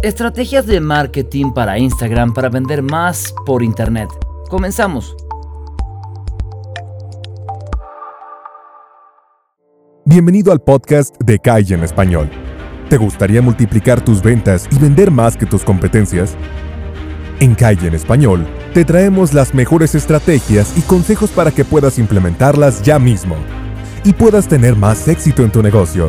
Estrategias de marketing para Instagram para vender más por Internet. Comenzamos. Bienvenido al podcast de Calle en Español. ¿Te gustaría multiplicar tus ventas y vender más que tus competencias? En Calle en Español te traemos las mejores estrategias y consejos para que puedas implementarlas ya mismo y puedas tener más éxito en tu negocio.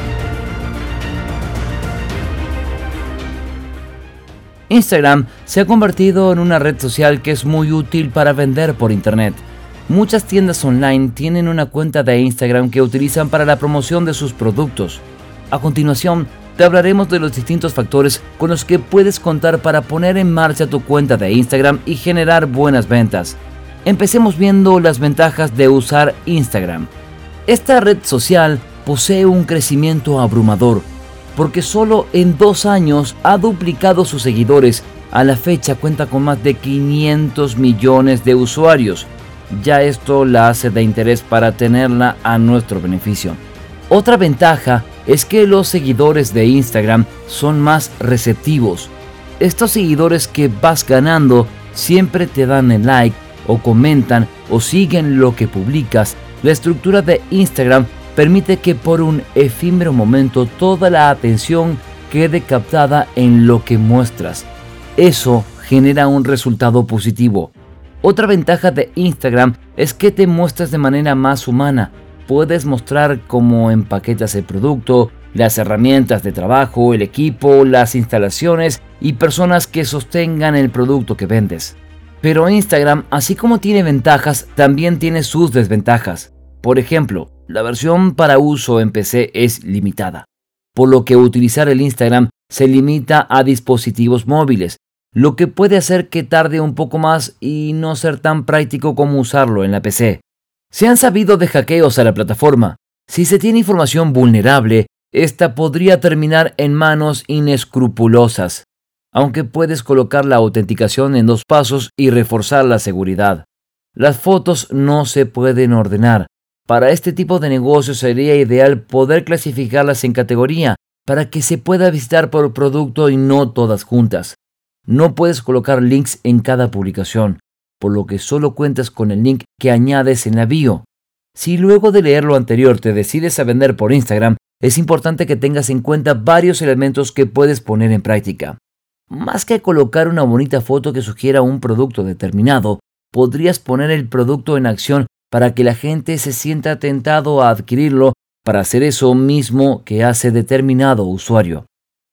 Instagram se ha convertido en una red social que es muy útil para vender por Internet. Muchas tiendas online tienen una cuenta de Instagram que utilizan para la promoción de sus productos. A continuación, te hablaremos de los distintos factores con los que puedes contar para poner en marcha tu cuenta de Instagram y generar buenas ventas. Empecemos viendo las ventajas de usar Instagram. Esta red social posee un crecimiento abrumador porque solo en dos años ha duplicado sus seguidores. A la fecha cuenta con más de 500 millones de usuarios. Ya esto la hace de interés para tenerla a nuestro beneficio. Otra ventaja es que los seguidores de Instagram son más receptivos. Estos seguidores que vas ganando siempre te dan el like o comentan o siguen lo que publicas. La estructura de Instagram permite que por un efímero momento toda la atención quede captada en lo que muestras. Eso genera un resultado positivo. Otra ventaja de Instagram es que te muestras de manera más humana. Puedes mostrar cómo empaquetas el producto, las herramientas de trabajo, el equipo, las instalaciones y personas que sostengan el producto que vendes. Pero Instagram, así como tiene ventajas, también tiene sus desventajas. Por ejemplo, la versión para uso en PC es limitada, por lo que utilizar el Instagram se limita a dispositivos móviles, lo que puede hacer que tarde un poco más y no ser tan práctico como usarlo en la PC. Se han sabido de hackeos a la plataforma. Si se tiene información vulnerable, esta podría terminar en manos inescrupulosas, aunque puedes colocar la autenticación en dos pasos y reforzar la seguridad. Las fotos no se pueden ordenar, para este tipo de negocios sería ideal poder clasificarlas en categoría para que se pueda visitar por producto y no todas juntas. No puedes colocar links en cada publicación, por lo que solo cuentas con el link que añades en la bio. Si luego de leer lo anterior te decides a vender por Instagram, es importante que tengas en cuenta varios elementos que puedes poner en práctica. Más que colocar una bonita foto que sugiera un producto determinado, podrías poner el producto en acción para que la gente se sienta tentado a adquirirlo para hacer eso mismo que hace determinado usuario.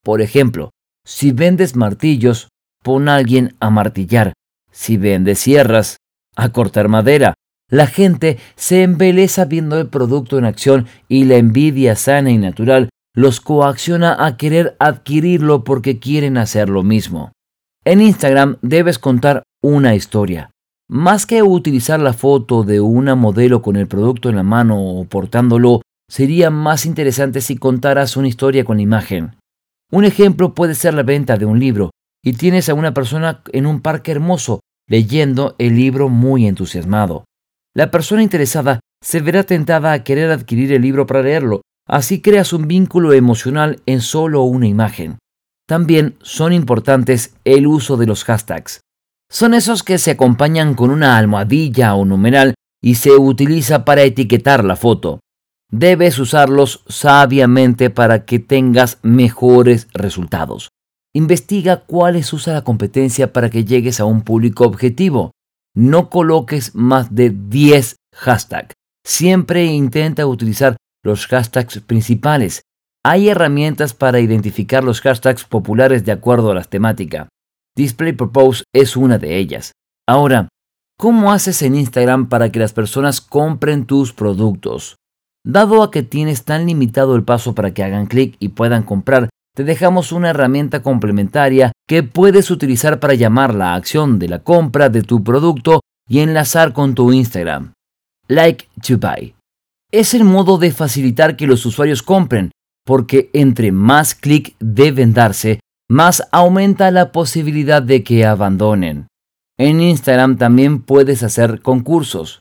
Por ejemplo, si vendes martillos, pon a alguien a martillar. Si vendes sierras, a cortar madera. La gente se embeleza viendo el producto en acción y la envidia sana y natural los coacciona a querer adquirirlo porque quieren hacer lo mismo. En Instagram debes contar una historia. Más que utilizar la foto de una modelo con el producto en la mano o portándolo, sería más interesante si contaras una historia con la imagen. Un ejemplo puede ser la venta de un libro y tienes a una persona en un parque hermoso leyendo el libro muy entusiasmado. La persona interesada se verá tentada a querer adquirir el libro para leerlo, así creas un vínculo emocional en solo una imagen. También son importantes el uso de los hashtags. Son esos que se acompañan con una almohadilla o numeral y se utiliza para etiquetar la foto. Debes usarlos sabiamente para que tengas mejores resultados. Investiga cuáles usa la competencia para que llegues a un público objetivo. No coloques más de 10 hashtags. Siempre intenta utilizar los hashtags principales. Hay herramientas para identificar los hashtags populares de acuerdo a la temática. Display Purpose es una de ellas. Ahora, ¿cómo haces en Instagram para que las personas compren tus productos? Dado a que tienes tan limitado el paso para que hagan clic y puedan comprar, te dejamos una herramienta complementaria que puedes utilizar para llamar la acción de la compra de tu producto y enlazar con tu Instagram. Like to Buy. Es el modo de facilitar que los usuarios compren, porque entre más clic deben darse, más aumenta la posibilidad de que abandonen. En Instagram también puedes hacer concursos.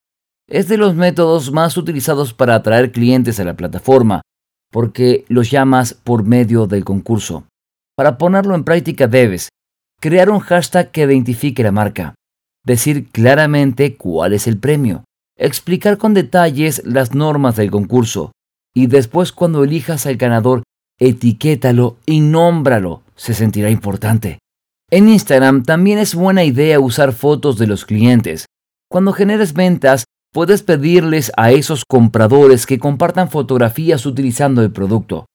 Es de los métodos más utilizados para atraer clientes a la plataforma, porque los llamas por medio del concurso. Para ponerlo en práctica debes crear un hashtag que identifique la marca, decir claramente cuál es el premio, explicar con detalles las normas del concurso y después cuando elijas al ganador, etiquétalo y nómbralo, se sentirá importante. En Instagram también es buena idea usar fotos de los clientes. Cuando generes ventas, Puedes pedirles a esos compradores que compartan fotografías utilizando el producto.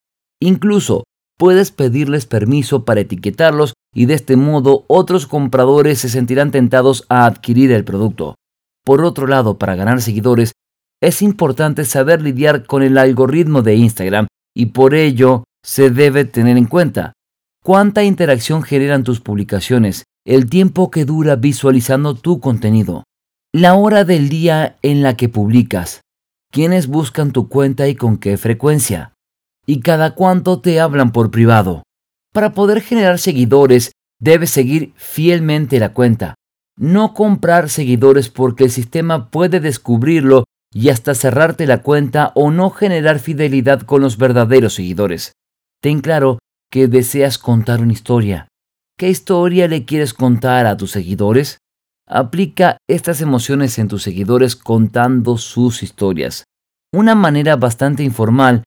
Incluso puedes pedirles permiso para etiquetarlos y de este modo otros compradores se sentirán tentados a adquirir el producto. Por otro lado, para ganar seguidores, es importante saber lidiar con el algoritmo de Instagram y por ello se debe tener en cuenta. Cuánta interacción generan tus publicaciones, el tiempo que dura visualizando tu contenido. La hora del día en la que publicas, quiénes buscan tu cuenta y con qué frecuencia, y cada cuánto te hablan por privado. Para poder generar seguidores, debes seguir fielmente la cuenta, no comprar seguidores porque el sistema puede descubrirlo y hasta cerrarte la cuenta o no generar fidelidad con los verdaderos seguidores. Ten claro que deseas contar una historia. ¿Qué historia le quieres contar a tus seguidores? Aplica estas emociones en tus seguidores contando sus historias. Una manera bastante informal,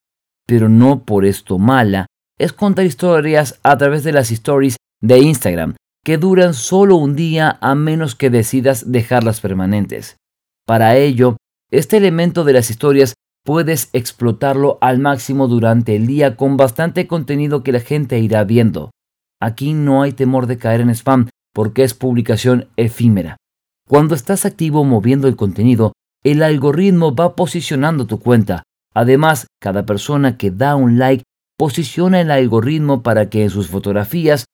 pero no por esto mala, es contar historias a través de las stories de Instagram, que duran solo un día a menos que decidas dejarlas permanentes. Para ello, este elemento de las historias puedes explotarlo al máximo durante el día con bastante contenido que la gente irá viendo. Aquí no hay temor de caer en spam, porque es publicación efímera. Cuando estás activo moviendo el contenido, el algoritmo va posicionando tu cuenta. Además, cada persona que da un like posiciona el algoritmo para que en sus fotografías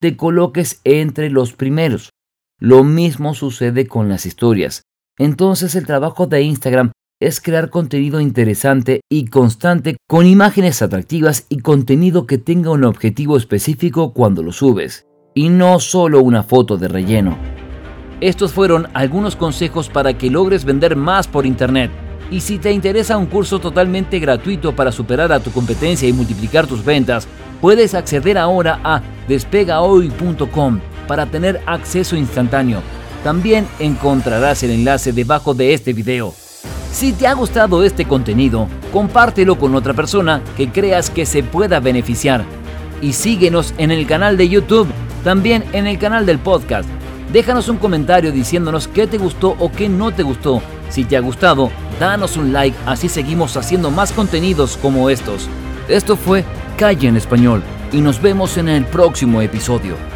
te coloques entre los primeros. Lo mismo sucede con las historias. Entonces el trabajo de Instagram es crear contenido interesante y constante con imágenes atractivas y contenido que tenga un objetivo específico cuando lo subes y no solo una foto de relleno. Estos fueron algunos consejos para que logres vender más por Internet. Y si te interesa un curso totalmente gratuito para superar a tu competencia y multiplicar tus ventas, puedes acceder ahora a despegahoy.com para tener acceso instantáneo. También encontrarás el enlace debajo de este video. Si te ha gustado este contenido, compártelo con otra persona que creas que se pueda beneficiar. Y síguenos en el canal de YouTube también en el canal del podcast. Déjanos un comentario diciéndonos qué te gustó o qué no te gustó. Si te ha gustado, danos un like, así seguimos haciendo más contenidos como estos. Esto fue Calle en Español y nos vemos en el próximo episodio.